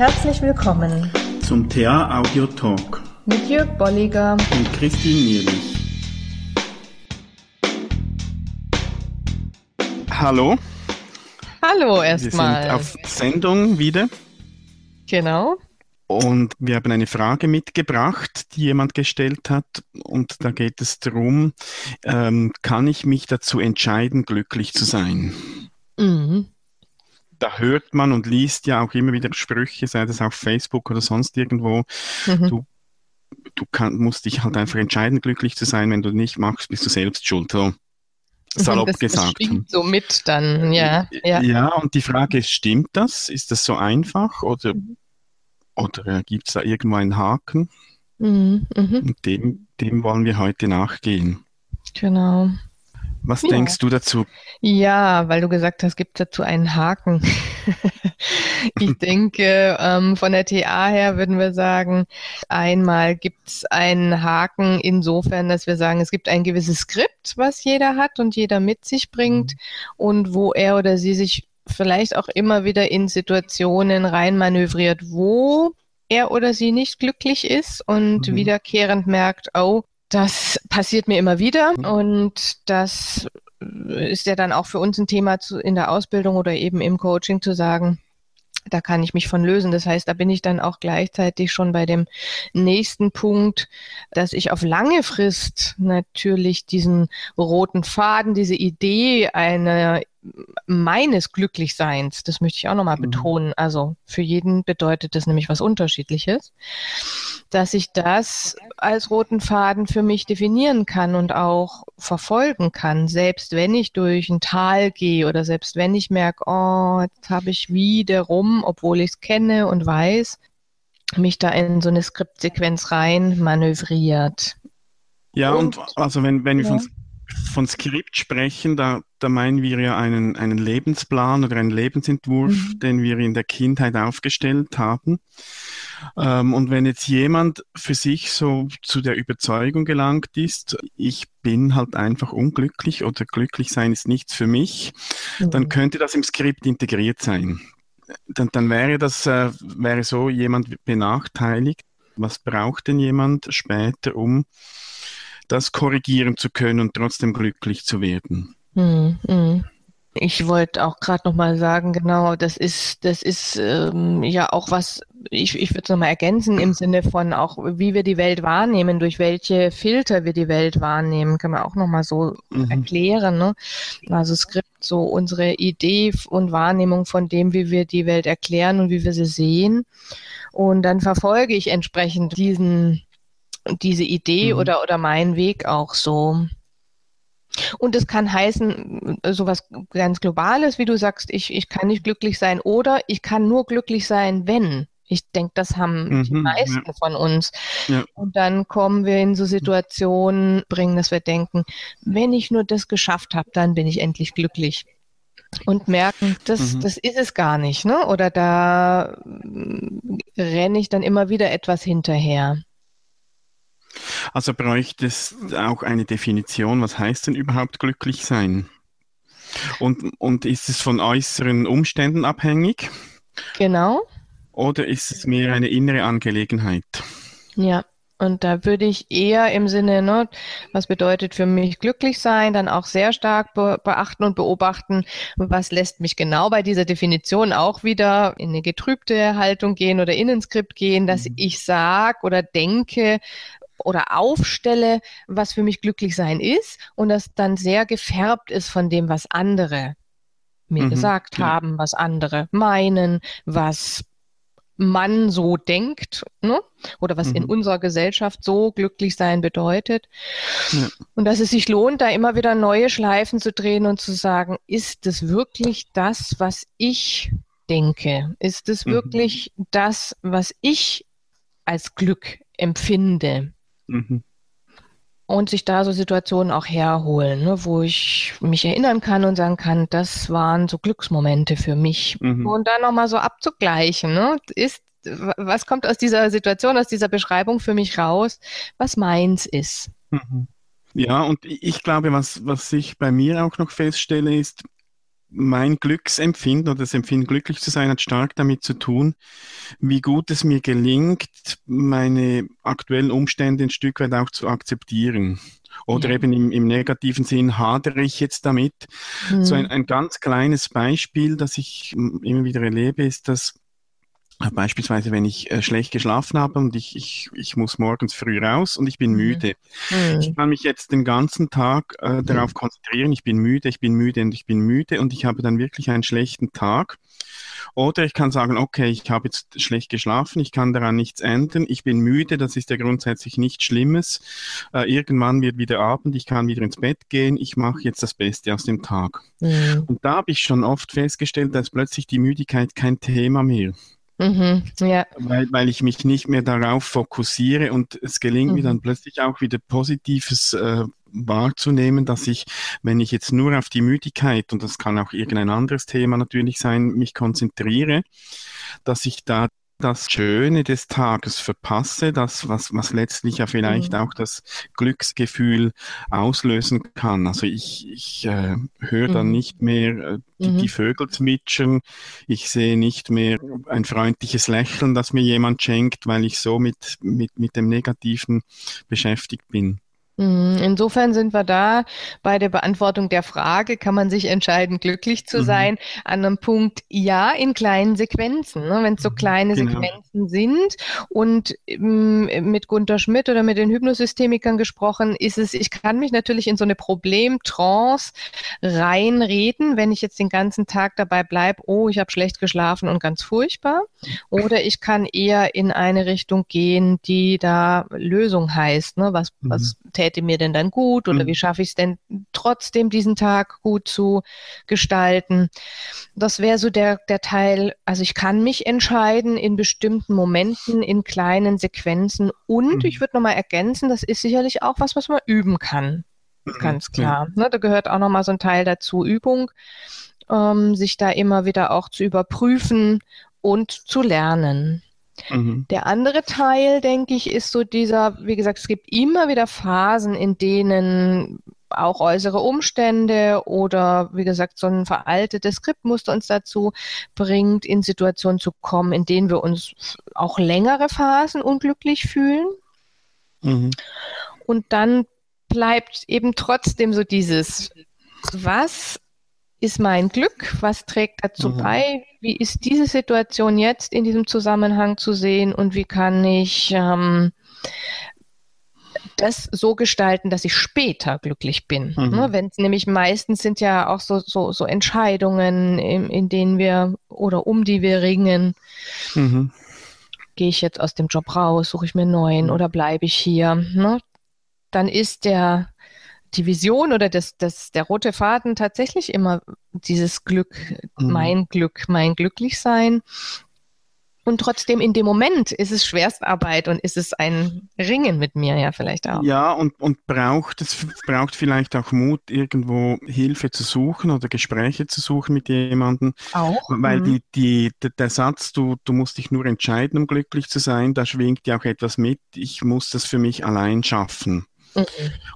Herzlich willkommen zum TA Audio Talk mit Jörg Bolliger und Christine Nierlich. Hallo. Hallo erstmal. Wir sind auf Sendung wieder. Genau. Und wir haben eine Frage mitgebracht, die jemand gestellt hat. Und da geht es darum, ähm, kann ich mich dazu entscheiden, glücklich zu sein? Mhm da hört man und liest ja auch immer wieder Sprüche, sei das auf Facebook oder sonst irgendwo. Mhm. Du, du kann, musst dich halt einfach entscheiden, glücklich zu sein. Wenn du nicht machst, bist du selbst schuld. So salopp das, gesagt. Das so mit dann, ja, ja. Ja, und die Frage ist, stimmt das? Ist das so einfach oder, mhm. oder gibt es da irgendwo einen Haken? Mhm, mh. dem, dem wollen wir heute nachgehen. Genau. Was ja. denkst du dazu? Ja, weil du gesagt hast, gibt es dazu einen Haken. ich denke, ähm, von der TA her würden wir sagen, einmal gibt es einen Haken insofern, dass wir sagen, es gibt ein gewisses Skript, was jeder hat und jeder mit sich bringt mhm. und wo er oder sie sich vielleicht auch immer wieder in Situationen reinmanövriert, wo er oder sie nicht glücklich ist und mhm. wiederkehrend merkt, oh, das passiert mir immer wieder mhm. und das ist ja dann auch für uns ein Thema zu, in der Ausbildung oder eben im Coaching zu sagen, da kann ich mich von lösen. Das heißt, da bin ich dann auch gleichzeitig schon bei dem nächsten Punkt, dass ich auf lange Frist natürlich diesen roten Faden, diese Idee einer meines Glücklichseins, das möchte ich auch nochmal mhm. betonen. Also für jeden bedeutet das nämlich was Unterschiedliches, dass ich das als roten Faden für mich definieren kann und auch verfolgen kann, selbst wenn ich durch ein Tal gehe oder selbst wenn ich merke, oh, jetzt habe ich wiederum, obwohl ich es kenne und weiß, mich da in so eine Skriptsequenz rein manövriert. Ja, und, und also wenn, wenn wir von von Skript sprechen, da, da meinen wir ja einen, einen Lebensplan oder einen Lebensentwurf, mhm. den wir in der Kindheit aufgestellt haben. Ähm, und wenn jetzt jemand für sich so zu der Überzeugung gelangt ist, ich bin halt einfach unglücklich oder glücklich sein ist nichts für mich, mhm. dann könnte das im Skript integriert sein. Dann, dann wäre das, äh, wäre so jemand benachteiligt. Was braucht denn jemand später, um das korrigieren zu können und trotzdem glücklich zu werden. Hm, hm. Ich wollte auch gerade noch mal sagen, genau, das ist, das ist ähm, ja auch was, ich, ich würde es nochmal ergänzen im Sinne von auch, wie wir die Welt wahrnehmen, durch welche Filter wir die Welt wahrnehmen, kann man auch nochmal so mhm. erklären. Ne? Also Skript, so unsere Idee und Wahrnehmung von dem, wie wir die Welt erklären und wie wir sie sehen. Und dann verfolge ich entsprechend diesen diese Idee mhm. oder, oder mein Weg auch so. Und es kann heißen, sowas ganz Globales, wie du sagst, ich, ich kann nicht glücklich sein oder ich kann nur glücklich sein, wenn. Ich denke, das haben mhm, die meisten ja. von uns. Ja. Und dann kommen wir in so Situationen, bringen, dass wir denken, wenn ich nur das geschafft habe, dann bin ich endlich glücklich. Und merken, das, mhm. das ist es gar nicht, ne? Oder da renne ich dann immer wieder etwas hinterher. Also bräuchte es auch eine Definition, was heißt denn überhaupt glücklich sein? Und, und ist es von äußeren Umständen abhängig? Genau. Oder ist es mehr eine innere Angelegenheit? Ja, und da würde ich eher im Sinne, ne, was bedeutet für mich glücklich sein, dann auch sehr stark be beachten und beobachten, was lässt mich genau bei dieser Definition auch wieder in eine getrübte Haltung gehen oder in ein Skript gehen, dass mhm. ich sag oder denke, oder aufstelle, was für mich glücklich sein ist und das dann sehr gefärbt ist von dem, was andere mir mhm, gesagt ja. haben, was andere meinen, was man so denkt, ne? oder was mhm. in unserer Gesellschaft so glücklich sein bedeutet. Ja. Und dass es sich lohnt, da immer wieder neue Schleifen zu drehen und zu sagen, ist es wirklich das, was ich denke? Ist es mhm. wirklich das, was ich als Glück empfinde? Mhm. Und sich da so Situationen auch herholen, ne, wo ich mich erinnern kann und sagen kann, das waren so Glücksmomente für mich. Mhm. Und dann nochmal so abzugleichen, ne, ist, was kommt aus dieser Situation, aus dieser Beschreibung für mich raus, was meins ist. Mhm. Ja, und ich glaube, was, was ich bei mir auch noch feststelle, ist, mein Glücksempfinden oder das Empfinden, glücklich zu sein, hat stark damit zu tun, wie gut es mir gelingt, meine aktuellen Umstände ein Stück weit auch zu akzeptieren. Oder ja. eben im, im, negativen Sinn hadere ich jetzt damit. Mhm. So ein, ein ganz kleines Beispiel, das ich immer wieder erlebe, ist, dass Beispielsweise, wenn ich äh, schlecht geschlafen habe und ich, ich, ich muss morgens früh raus und ich bin mhm. müde. Mhm. Ich kann mich jetzt den ganzen Tag äh, darauf konzentrieren, ich bin müde, ich bin müde und ich bin müde und ich habe dann wirklich einen schlechten Tag. Oder ich kann sagen, okay, ich habe jetzt schlecht geschlafen, ich kann daran nichts ändern, ich bin müde, das ist ja grundsätzlich nichts Schlimmes. Äh, irgendwann wird wieder Abend, ich kann wieder ins Bett gehen, ich mache jetzt das Beste aus dem Tag. Mhm. Und da habe ich schon oft festgestellt, dass plötzlich die Müdigkeit kein Thema mehr. Mhm, ja. weil, weil ich mich nicht mehr darauf fokussiere und es gelingt mhm. mir dann plötzlich auch wieder Positives äh, wahrzunehmen, dass ich, wenn ich jetzt nur auf die Müdigkeit, und das kann auch irgendein anderes Thema natürlich sein, mich konzentriere, dass ich da das Schöne des Tages verpasse, das, was, was letztlich ja vielleicht mhm. auch das Glücksgefühl auslösen kann. Also ich, ich äh, höre mhm. dann nicht mehr äh, die, mhm. die Vögel zwitschern, ich sehe nicht mehr ein freundliches Lächeln, das mir jemand schenkt, weil ich so mit, mit, mit dem Negativen beschäftigt bin. Mhm. Insofern sind wir da bei der Beantwortung der Frage, kann man sich entscheiden, glücklich zu mhm. sein, an einem Punkt, ja, in kleinen Sequenzen, ne? wenn es so mhm. kleine genau. Sequenzen sind. Und ähm, mit Gunter Schmidt oder mit den Hypnosystemikern gesprochen, ist es, ich kann mich natürlich in so eine Problemtrance reinreden, wenn ich jetzt den ganzen Tag dabei bleibe, oh, ich habe schlecht geschlafen und ganz furchtbar. Oder ich kann eher in eine Richtung gehen, die da Lösung heißt, ne? was, mhm. was täte mir denn dann gut oder mhm. wie schaffe ich es denn trotzdem diesen Tag gut zu gestalten. Das wäre so der, der Teil, also ich kann mich entscheiden in bestimmten Momenten, in kleinen Sequenzen und mhm. ich würde nochmal ergänzen, das ist sicherlich auch was, was man üben kann. Mhm. Ganz klar. Ja. Ne, da gehört auch nochmal so ein Teil dazu, Übung, ähm, sich da immer wieder auch zu überprüfen und zu lernen. Mhm. Der andere Teil, denke ich, ist so dieser, wie gesagt, es gibt immer wieder Phasen, in denen auch äußere Umstände oder wie gesagt so ein veraltetes Skriptmuster uns dazu bringt, in Situationen zu kommen, in denen wir uns auch längere Phasen unglücklich fühlen. Mhm. Und dann bleibt eben trotzdem so dieses, was ist mein Glück? Was trägt dazu mhm. bei? Wie ist diese Situation jetzt in diesem Zusammenhang zu sehen und wie kann ich ähm, das so gestalten, dass ich später glücklich bin? Mhm. Ne? Wenn es nämlich meistens sind ja auch so, so, so Entscheidungen, in, in, denen wir oder um die wir ringen. Mhm. Gehe ich jetzt aus dem Job raus, suche ich mir einen neuen oder bleibe ich hier? Ne? Dann ist der die Vision oder das, das, der rote Faden tatsächlich immer dieses Glück, mhm. mein Glück, mein Glücklichsein. Und trotzdem in dem Moment ist es Schwerstarbeit und ist es ein Ringen mit mir ja vielleicht auch. Ja, und, und braucht es braucht vielleicht auch Mut, irgendwo Hilfe zu suchen oder Gespräche zu suchen mit jemandem. Auch. Weil mhm. die, die, der Satz, du, du musst dich nur entscheiden, um glücklich zu sein, da schwingt ja auch etwas mit, ich muss das für mich allein schaffen. Mhm.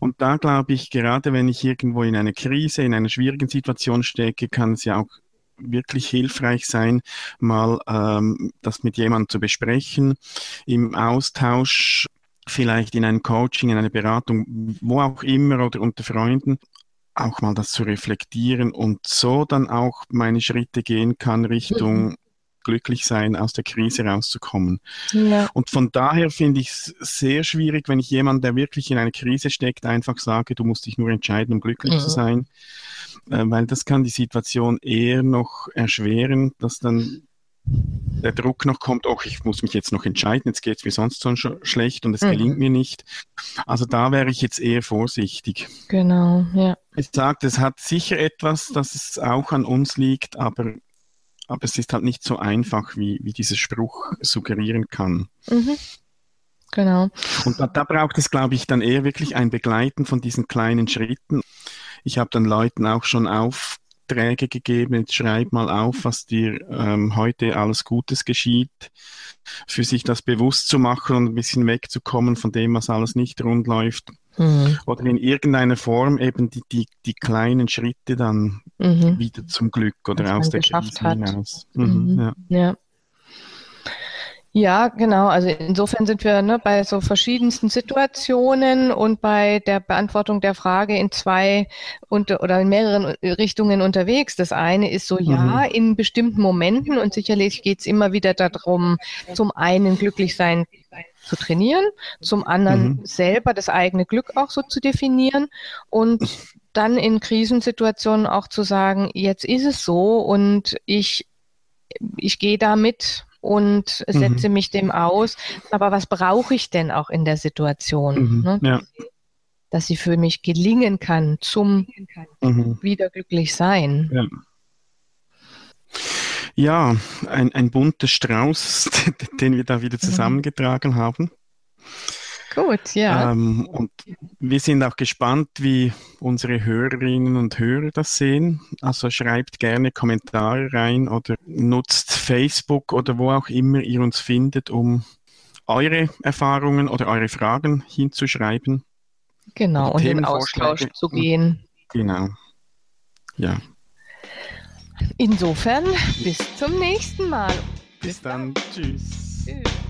Und da glaube ich, gerade wenn ich irgendwo in einer Krise, in einer schwierigen Situation stecke, kann es ja auch wirklich hilfreich sein, mal ähm, das mit jemandem zu besprechen, im Austausch, vielleicht in einem Coaching, in einer Beratung, wo auch immer oder unter Freunden, auch mal das zu reflektieren und so dann auch meine Schritte gehen kann Richtung mhm glücklich sein, aus der Krise rauszukommen. Ja. Und von daher finde ich es sehr schwierig, wenn ich jemand, der wirklich in einer Krise steckt, einfach sage, du musst dich nur entscheiden, um glücklich mhm. zu sein, äh, weil das kann die Situation eher noch erschweren, dass dann der Druck noch kommt, oh, ich muss mich jetzt noch entscheiden, jetzt geht es mir sonst schon sch schlecht und es mhm. gelingt mir nicht. Also da wäre ich jetzt eher vorsichtig. Genau, ja. Ich sage, es hat sicher etwas, dass es auch an uns liegt, aber aber es ist halt nicht so einfach, wie, wie dieser Spruch suggerieren kann. Mhm. Genau. Und da, da braucht es, glaube ich, dann eher wirklich ein Begleiten von diesen kleinen Schritten. Ich habe dann Leuten auch schon Aufträge gegeben, jetzt schreib mal auf, was dir ähm, heute alles Gutes geschieht, für sich das bewusst zu machen und ein bisschen wegzukommen von dem, was alles nicht rund läuft. Mhm. Oder in irgendeiner Form eben die, die, die kleinen Schritte dann mhm. wieder zum Glück oder aus der Krise hinaus. Mhm. Ja. ja. Ja, genau. Also insofern sind wir ne, bei so verschiedensten Situationen und bei der Beantwortung der Frage in zwei unter, oder in mehreren Richtungen unterwegs. Das eine ist so, mhm. ja, in bestimmten Momenten und sicherlich geht es immer wieder darum, zum einen glücklich sein zu trainieren, zum anderen mhm. selber das eigene Glück auch so zu definieren und dann in Krisensituationen auch zu sagen, jetzt ist es so und ich, ich gehe damit und setze mhm. mich dem aus. Aber was brauche ich denn auch in der Situation? Mhm. Ne? Ja. Dass sie für mich gelingen kann zum mhm. wieder glücklich sein. Ja. Ja, ein, ein bunter Strauß, den wir da wieder mhm. zusammengetragen haben. Gut, ja. Ähm, und wir sind auch gespannt, wie unsere Hörerinnen und Hörer das sehen. Also schreibt gerne Kommentare rein oder nutzt Facebook oder wo auch immer ihr uns findet, um eure Erfahrungen oder eure Fragen hinzuschreiben. Genau, und in Austausch zu gehen. Genau. Ja. Insofern, bis zum nächsten Mal. Bis, bis dann. dann. Tschüss. Tschüss.